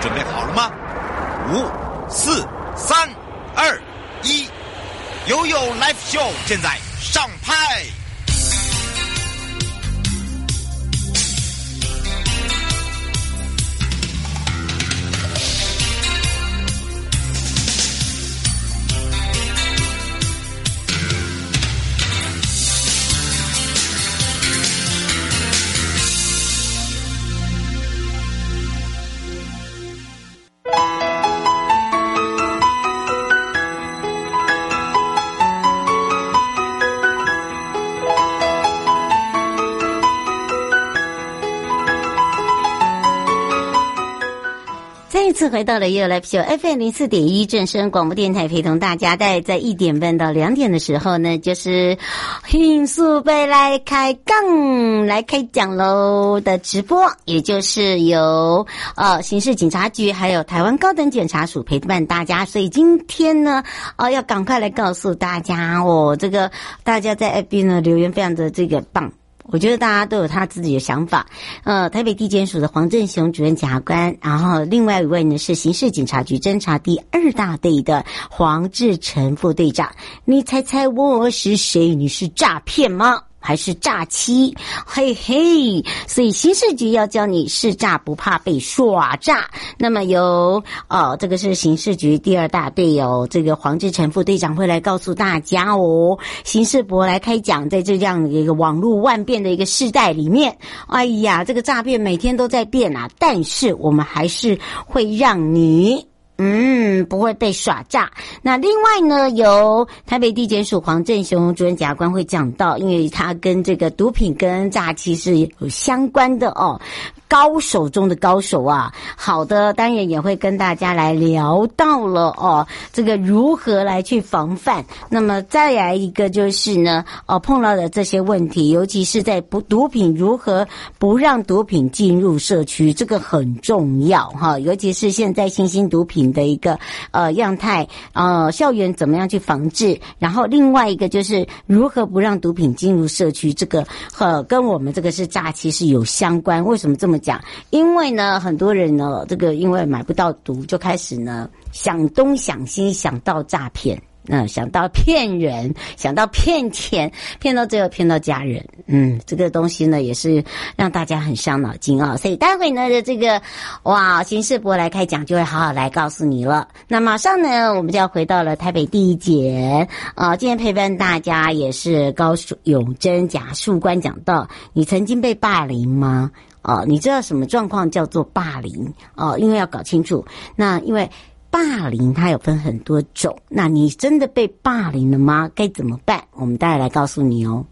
准备好了吗？五、四、三、二、一，悠悠 Live Show 现在上拍。再次回到了又来秀 FM 零四点一正声广播电台，陪同大家在在一点半到两点的时候呢，就是迅速被来开杠来开讲喽的直播，也就是由呃刑事警察局还有台湾高等检察署陪伴大家。所以今天呢，呃要赶快来告诉大家哦，这个大家在 FB 呢留言非常的这个棒。我觉得大家都有他自己的想法。呃，台北地检署的黄振雄主任检察官，然后另外一位呢是刑事警察局侦查第二大队的黄志成副队长。你猜猜我是谁？你是诈骗吗？还是诈欺，嘿嘿，所以刑事局要教你识诈，不怕被耍诈。那么由哦，这个是刑事局第二大队有这个黄志成副队长会来告诉大家哦。刑事博来开讲，在这样一个网络万变的一个时代里面，哎呀，这个诈骗每天都在变啊，但是我们还是会让你。嗯，不会被耍诈。那另外呢，由台北地检署黄正雄主任检察官会讲到，因为他跟这个毒品跟诈欺是有相关的哦。高手中的高手啊，好的，当然也会跟大家来聊到了哦，这个如何来去防范。那么再来一个就是呢，哦，碰到的这些问题，尤其是在不毒品如何不让毒品进入社区，这个很重要哈。尤其是现在新兴毒品的一个呃样态，呃，校园怎么样去防治？然后另外一个就是如何不让毒品进入社区，这个和跟我们这个是诈欺是有相关。为什么这么讲，因为呢，很多人呢，这个因为买不到毒，就开始呢想东想西，想到诈骗，嗯，想到骗人，想到骗钱，骗到最后骗到家人，嗯，这个东西呢也是让大家很伤脑筋啊、哦。所以待会呢的这个哇，刑事博来开讲就会好好来告诉你了。那马上呢，我们就要回到了台北第一节啊，今天陪伴大家也是高永珍检察官讲到，你曾经被霸凌吗？哦，你知道什么状况叫做霸凌？哦，因为要搞清楚。那因为霸凌它有分很多种，那你真的被霸凌了吗？该怎么办？我们待会来告诉你哦。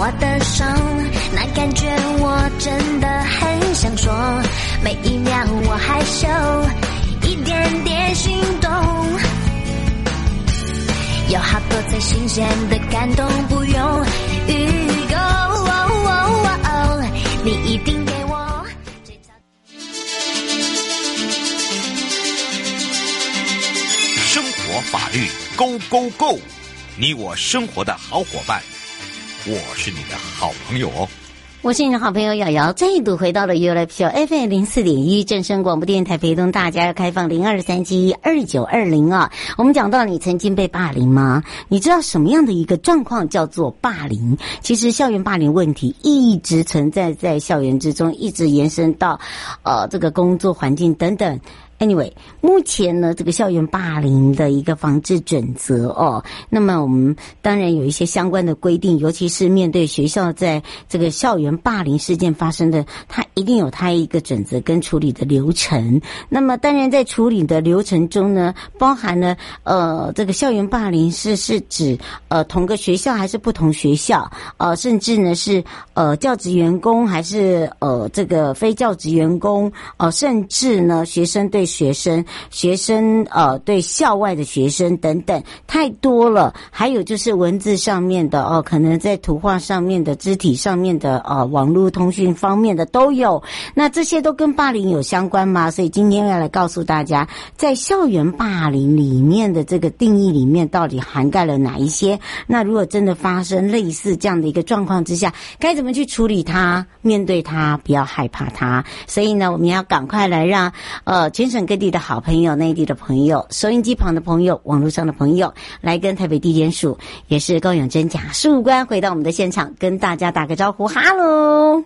我的手，那感觉我真的很想说。每一秒我害羞，一点点心动，有好多最新鲜的感动，不用预购。你一定给我。生活法律 Go Go Go，你我生活的好伙伴。我是你的好朋友哦，我是你的好朋友瑶瑶，再度回到了 u l p Show FM 零四点一正声广播电台，陪同大家要开放零二三七二九二零啊。我们讲到你曾经被霸凌吗？你知道什么样的一个状况叫做霸凌？其实校园霸凌问题一直存在在校园之中，一直延伸到呃这个工作环境等等。Anyway，目前呢，这个校园霸凌的一个防治准则哦，那么我们当然有一些相关的规定，尤其是面对学校在这个校园霸凌事件发生的，它一定有它一个准则跟处理的流程。那么当然在处理的流程中呢，包含了呃，这个校园霸凌是是指呃同个学校还是不同学校，呃，甚至呢是呃教职员工还是呃这个非教职员工，呃，甚至呢学生对。学生，学生呃对校外的学生等等太多了。还有就是文字上面的哦，可能在图画上面的、肢体上面的、呃网络通讯方面的都有。那这些都跟霸凌有相关吗？所以今天要来告诉大家，在校园霸凌里面的这个定义里面，到底涵盖了哪一些？那如果真的发生类似这样的一个状况之下，该怎么去处理它？面对它，不要害怕它。所以呢，我们要赶快来让呃全省各地的好朋友、内地的朋友、收音机旁的朋友、网络上的朋友，来跟台北地检署也是高永贞假事官回到我们的现场，跟大家打个招呼，哈喽。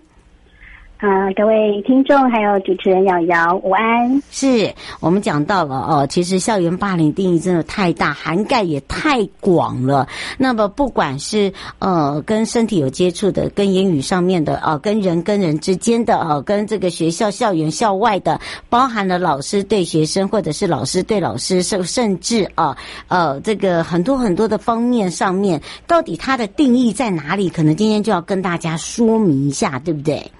啊，各位听众还有主持人瑶瑶，午安。是我们讲到了哦，其实校园霸凌定义真的太大，涵盖也太广了。那么不管是呃跟身体有接触的，跟言语上面的，呃跟人跟人之间的，呃跟这个学校校园校外的，包含了老师对学生，或者是老师对老师，甚甚至啊呃，呃这个很多很多的方面上面，到底它的定义在哪里？可能今天就要跟大家说明一下，对不对？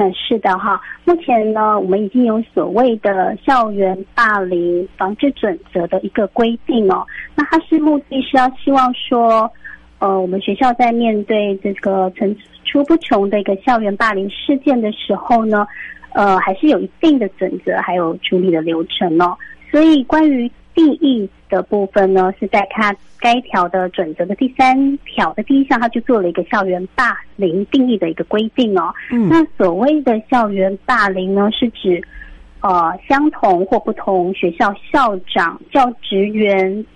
嗯，是的哈。目前呢，我们已经有所谓的校园霸凌防治准则的一个规定哦。那它是目的是要希望说，呃，我们学校在面对这个层出不穷的一个校园霸凌事件的时候呢，呃，还是有一定的准则还有处理的流程哦。所以关于定义的部分呢，是在它该条的准则的第三条的第一项，它就做了一个校园霸凌定义的一个规定哦。嗯，那所谓的校园霸凌呢，是指呃相同或不同学校校长、教职员，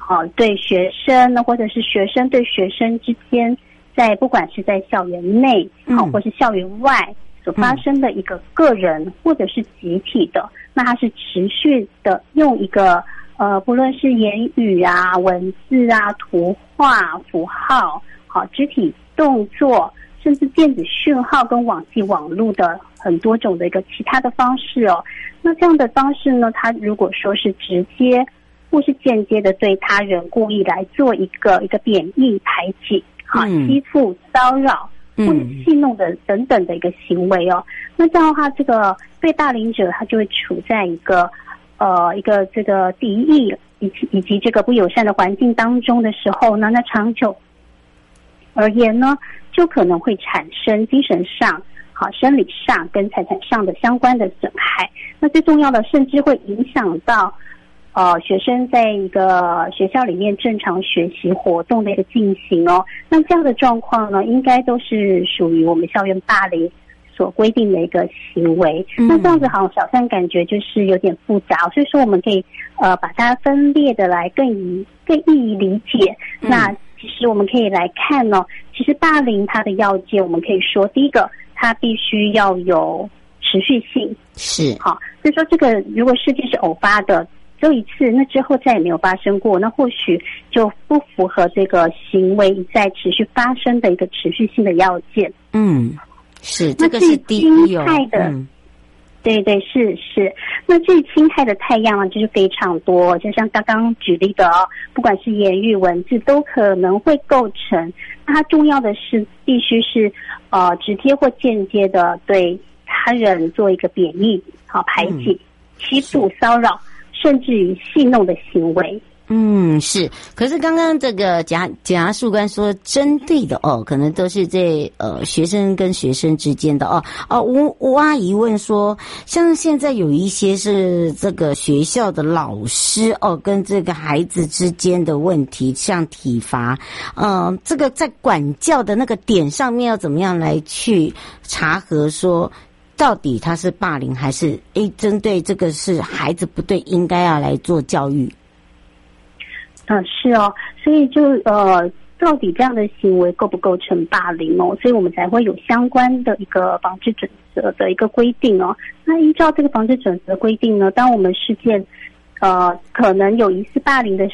好、呃、对学生呢，或者是学生对学生之间，在不管是在校园内好、呃，或是校园外所发生的一个个人或者是集体的。那它是持续的用一个呃，不论是言语啊、文字啊、图画、符号、好肢体动作，甚至电子讯号跟网际网络的很多种的一个其他的方式哦。那这样的方式呢，它如果说是直接或是间接的对他人故意来做一个一个贬义、排挤、好欺负、骚扰。或者戏弄的等等的一个行为哦，那这样的话，这个被霸凌者他就会处在一个呃一个这个敌意以及以及这个不友善的环境当中的时候呢，那长久而言呢，就可能会产生精神上、好生理上跟财产上的相关的损害。那最重要的，甚至会影响到。呃，学生在一个学校里面正常学习活动的一个进行哦，那这样的状况呢，应该都是属于我们校园霸凌所规定的一个行为。嗯、那这样子好像小三感觉就是有点复杂，所以说我们可以呃把它分裂的来更易更易于理解。嗯、那其实我们可以来看呢、哦，其实霸凌它的要件，我们可以说第一个，它必须要有持续性，是好，所以说这个如果事件是偶发的。就一次，那之后再也没有发生过，那或许就不符合这个行为一再持续发生的一个持续性的要件。嗯，是这个是第一侵害的，嗯、对对是是。那至于侵害的太阳啊，就是非常多，就像刚刚举例的哦，不管是言语文字都可能会构成。那它重要的是必须是呃直接或间接的对他人做一个贬义、好排挤、嗯、欺负、骚扰。甚至于戏弄的行为，嗯，是。可是刚刚这个检检察官说，针对的哦，可能都是这呃学生跟学生之间的哦哦。吴吴阿姨问说，像现在有一些是这个学校的老师哦，跟这个孩子之间的问题，像体罚，嗯、这个在管教的那个点上面要怎么样来去查核说？到底他是霸凌还是诶？针对这个是孩子不对，应该要来做教育。嗯、是哦，所以就呃，到底这样的行为构不构成霸凌哦？所以我们才会有相关的一个防治准则的一个规定哦。那依照这个防治准则规定呢，当我们事件呃可能有疑似霸凌的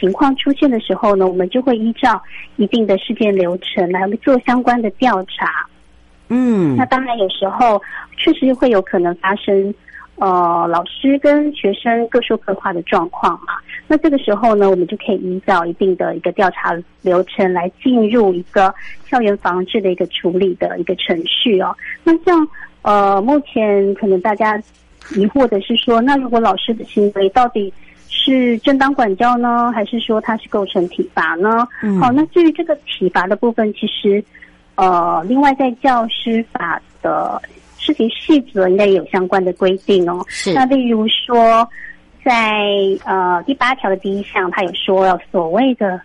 情况出现的时候呢，我们就会依照一定的事件流程来做相关的调查。嗯，那当然有时候确实会有可能发生，呃，老师跟学生各说各话的状况嘛。那这个时候呢，我们就可以依照一定的一个调查流程来进入一个校园防治的一个处理的一个程序哦。那像呃，目前可能大家疑惑的是说，那如果老师的行为到底是正当管教呢，还是说他是构成体罚呢？嗯，好，那至于这个体罚的部分，其实呃，另外在教师法的事情细则应该也有相关的规定哦。是。那例如说，在呃第八条的第一项，他有说了所谓的。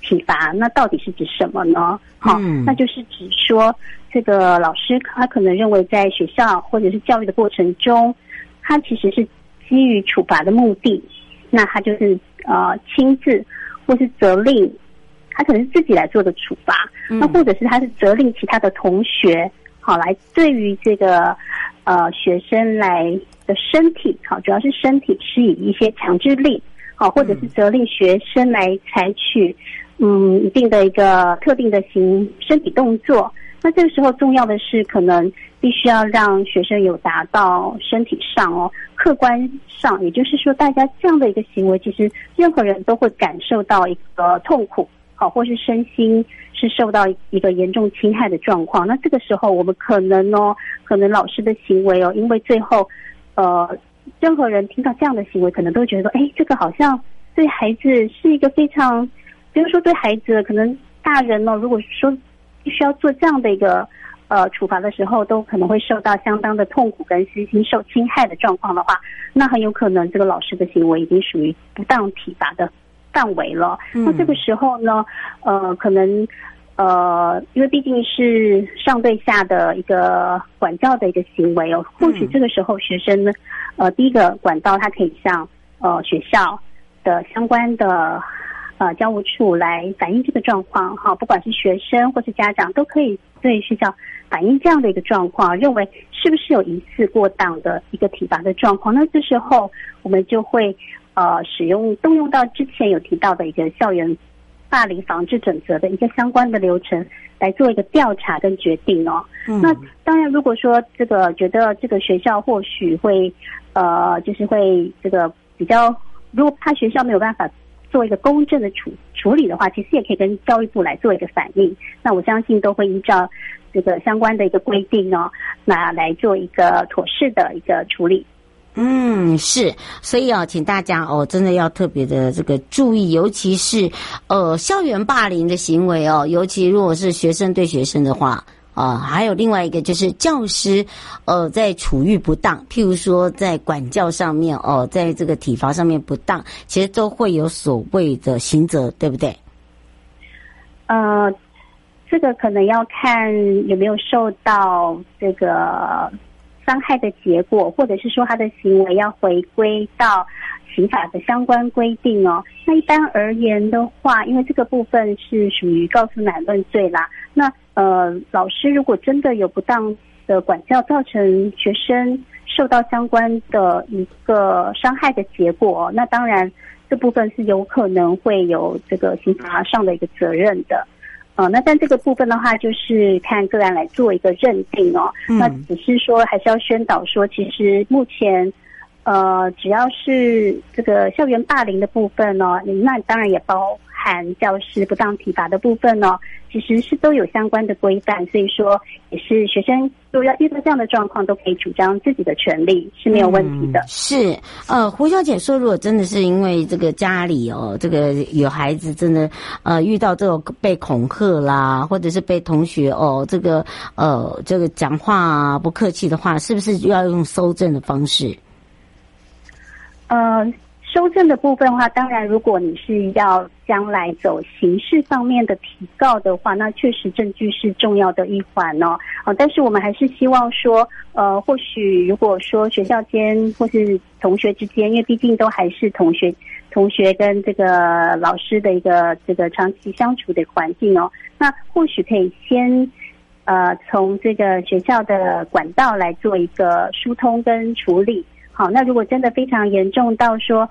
体罚那到底是指什么呢？好、嗯，那就是指说这个老师他可能认为在学校或者是教育的过程中，他其实是基于处罚的目的，那他就是呃亲自或是责令，他可能是自己来做的处罚，嗯、那或者是他是责令其他的同学好来对于这个呃学生来的身体好，主要是身体施以一些强制力好，或者是责令学生来采取。嗯，一定的一个特定的行身体动作，那这个时候重要的是，可能必须要让学生有达到身体上哦，客观上，也就是说，大家这样的一个行为，其实任何人都会感受到一个痛苦，好，或是身心是受到一个严重侵害的状况。那这个时候，我们可能哦，可能老师的行为哦，因为最后，呃，任何人听到这样的行为，可能都觉得说，哎，这个好像对孩子是一个非常。比如说，对孩子，可能大人呢，如果说必须要做这样的一个呃处罚的时候，都可能会受到相当的痛苦跟身心受侵害的状况的话，那很有可能这个老师的行为已经属于不当体罚的范围了。嗯。那这个时候呢，呃，可能呃，因为毕竟是上对下的一个管教的一个行为哦，或许这个时候学生呢，呃，第一个管道他可以向呃学校的相关的。呃，教务处来反映这个状况，哈，不管是学生或是家长，都可以对学校反映这样的一个状况，认为是不是有疑似过当的一个体罚的状况。那这时候我们就会呃使用动用到之前有提到的一个校园霸凌防治准则的一个相关的流程来做一个调查跟决定哦。嗯。那当然，如果说这个觉得这个学校或许会呃，就是会这个比较，如果怕学校没有办法。做一个公正的处处理的话，其实也可以跟教育部来做一个反应。那我相信都会依照这个相关的一个规定哦，那来做一个妥适的一个处理。嗯，是，所以哦，请大家哦，真的要特别的这个注意，尤其是呃校园霸凌的行为哦，尤其如果是学生对学生的话。啊、还有另外一个就是教师，呃，在处遇不当，譬如说在管教上面，哦、在这个体罚上面不当，其实都会有所谓的刑责，对不对？呃，这个可能要看有没有受到这个伤害的结果，或者是说他的行为要回归到刑法的相关规定哦。那一般而言的话，因为这个部分是属于告诉乃论罪啦，那。呃，老师如果真的有不当的管教，造成学生受到相关的一个伤害的结果，那当然这部分是有可能会有这个刑法上的一个责任的。呃，那但这个部分的话，就是看个案来做一个认定哦。嗯。那只是说，还是要宣导说，其实目前，呃，只要是这个校园霸凌的部分哦，那当然也包含教师不当体罚的部分哦。其实是都有相关的规范，所以说也是学生如果要遇到这样的状况，都可以主张自己的权利是没有问题的。嗯、是，呃，胡小姐说，如果真的是因为这个家里哦，这个有孩子真的呃遇到这种被恐吓啦，或者是被同学哦这个呃这个讲话啊不客气的话，是不是就要用搜证的方式？呃。搜证的部分的话，当然，如果你是要将来走刑事方面的提告的话，那确实证据是重要的一环哦。啊，但是我们还是希望说，呃，或许如果说学校间或是同学之间，因为毕竟都还是同学，同学跟这个老师的一个这个长期相处的环境哦，那或许可以先呃从这个学校的管道来做一个疏通跟处理。好，那如果真的非常严重到说，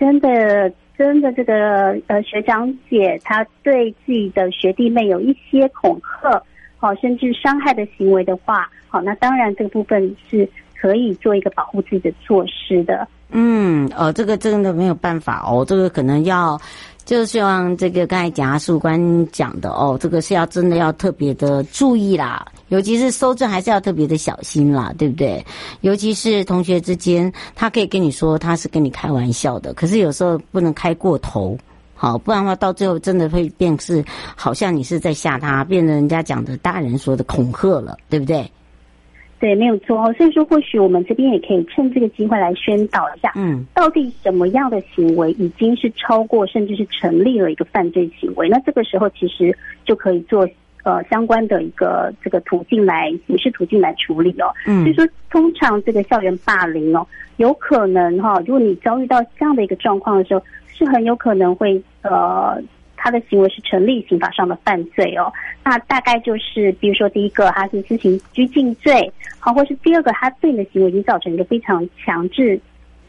真的真的这个呃学长姐他对自己的学弟妹有一些恐吓，好甚至伤害的行为的话，好，那当然这个部分是可以做一个保护自己的措施的。嗯，呃，这个真的没有办法哦，这个可能要。就是希望这个刚才检察官讲的哦，这个是要真的要特别的注意啦，尤其是收证还是要特别的小心啦，对不对？尤其是同学之间，他可以跟你说他是跟你开玩笑的，可是有时候不能开过头。好，不然的话，到最后真的会变是，好像你是在吓他，变成人家讲的大人说的恐吓了，对不对？对，没有错。所以说，或许我们这边也可以趁这个机会来宣导一下，嗯，到底什么样的行为已经是超过，甚至是成立了一个犯罪行为？那这个时候其实就可以做呃相关的一个这个途径来刑事途径来处理哦。嗯，所以说，通常这个校园霸凌哦，有可能哈、哦，如果你遭遇到这样的一个状况的时候。是很有可能会呃，他的行为是成立刑法上的犯罪哦。那大概就是，比如说第一个，他是施行拘禁罪，好，或是第二个，他对你的行为已经造成一个非常强制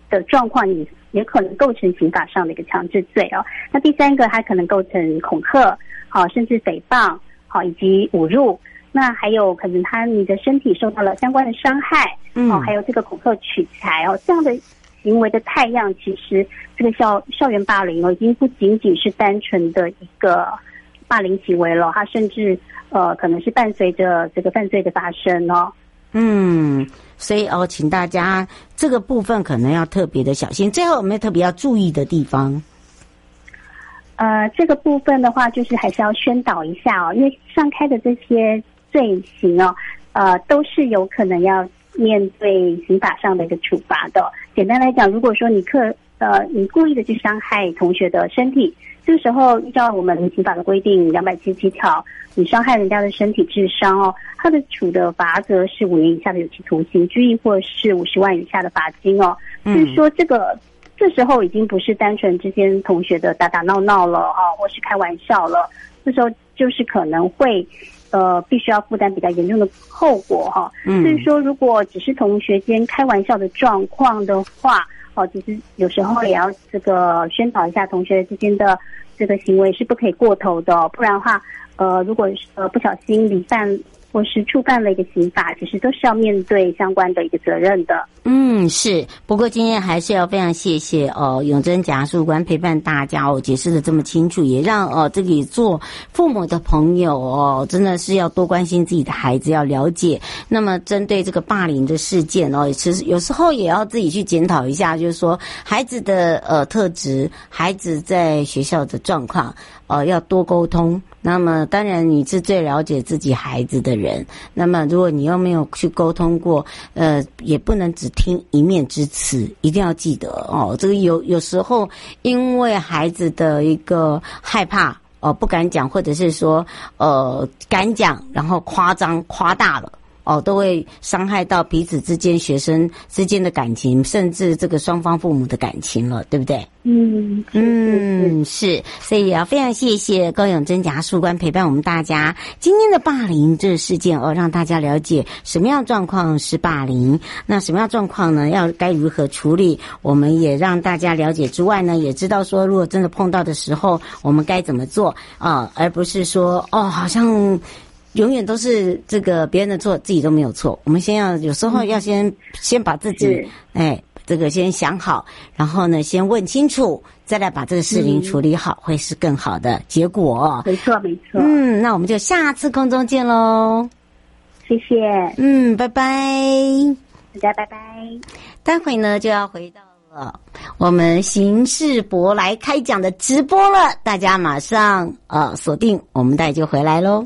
的状况，你也可能构成刑法上的一个强制罪哦。那第三个，他可能构成恐吓，好，甚至诽谤，好，以及侮辱。那还有可能他你的身体受到了相关的伤害，嗯，还有这个恐吓取财哦，这样的。行为的太样，其实这个校校园霸凌哦，已经不仅仅是单纯的一个霸凌行为了，它甚至呃，可能是伴随着这个犯罪的发生哦。嗯，所以哦，请大家这个部分可能要特别的小心。最后有没有特别要注意的地方？呃，这个部分的话，就是还是要宣导一下哦，因为上开的这些罪行哦，呃，都是有可能要。面对刑法上的一个处罚的，简单来讲，如果说你刻呃你故意的去伤害同学的身体，这个时候依照我们刑法的规定两百七十七条，你伤害人家的身体致伤哦，他的处的罚则是五年以下的有期徒刑、拘役或是五十万以下的罚金哦。嗯、就是说这个这时候已经不是单纯之间同学的打打闹闹了哈，或是开玩笑了，这时候就是可能会。呃，必须要负担比较严重的后果哈。嗯，所以说，如果只是同学间开玩笑的状况的话，哦，其实有时候也要这个宣导一下同学之间的这个行为是不可以过头的，不然的话，呃，如果呃不小心罹犯。或是触犯了一个刑法，其实都是要面对相关的一个责任的。嗯，是。不过今天还是要非常谢谢哦，永贞检察官陪伴大家哦，解释的这么清楚，也让哦这里做父母的朋友哦，真的是要多关心自己的孩子，要了解。那么针对这个霸凌的事件哦，其实有时候也要自己去检讨一下，就是说孩子的呃特质，孩子在学校的状况。呃，要多沟通。那么，当然你是最了解自己孩子的。人那么，如果你又没有去沟通过，呃，也不能只听一面之词，一定要记得哦。这个有有时候，因为孩子的一个害怕，哦、呃，不敢讲，或者是说，呃，敢讲，然后夸张夸大了。哦，都会伤害到彼此之间、学生之间的感情，甚至这个双方父母的感情了，对不对？嗯嗯，是，所以也要非常谢谢高永珍检察事务官陪伴我们大家今天的霸凌这个事件哦，让大家了解什么样状况是霸凌，那什么样状况呢？要该如何处理？我们也让大家了解之外呢，也知道说，如果真的碰到的时候，我们该怎么做啊、而不是说哦，好像。永远都是这个别人的错，自己都没有错。我们先要有时候要先、嗯、先把自己哎，这个先想好，然后呢，先问清楚，再来把这个事情处理好，嗯、会是更好的结果。没错，没错。嗯，那我们就下次空中见喽。谢谢。嗯，拜拜。大家拜拜。待会呢就要回到了我们刑事博来开讲的直播了，大家马上呃锁定，我们待会就回来喽。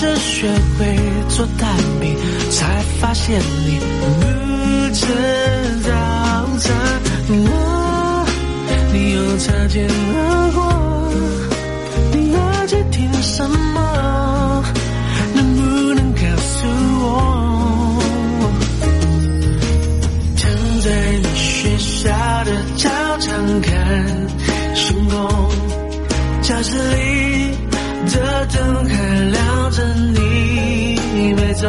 当我开始学会做蛋饼，才发现你不吃早餐。我，你又擦肩而过，你耳机听什么？能不能告诉我？躺在你学校的操场看星空，教室里的灯还亮着，你没走，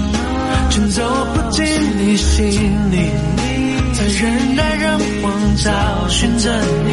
走不进你心里，在人来人往找寻着你，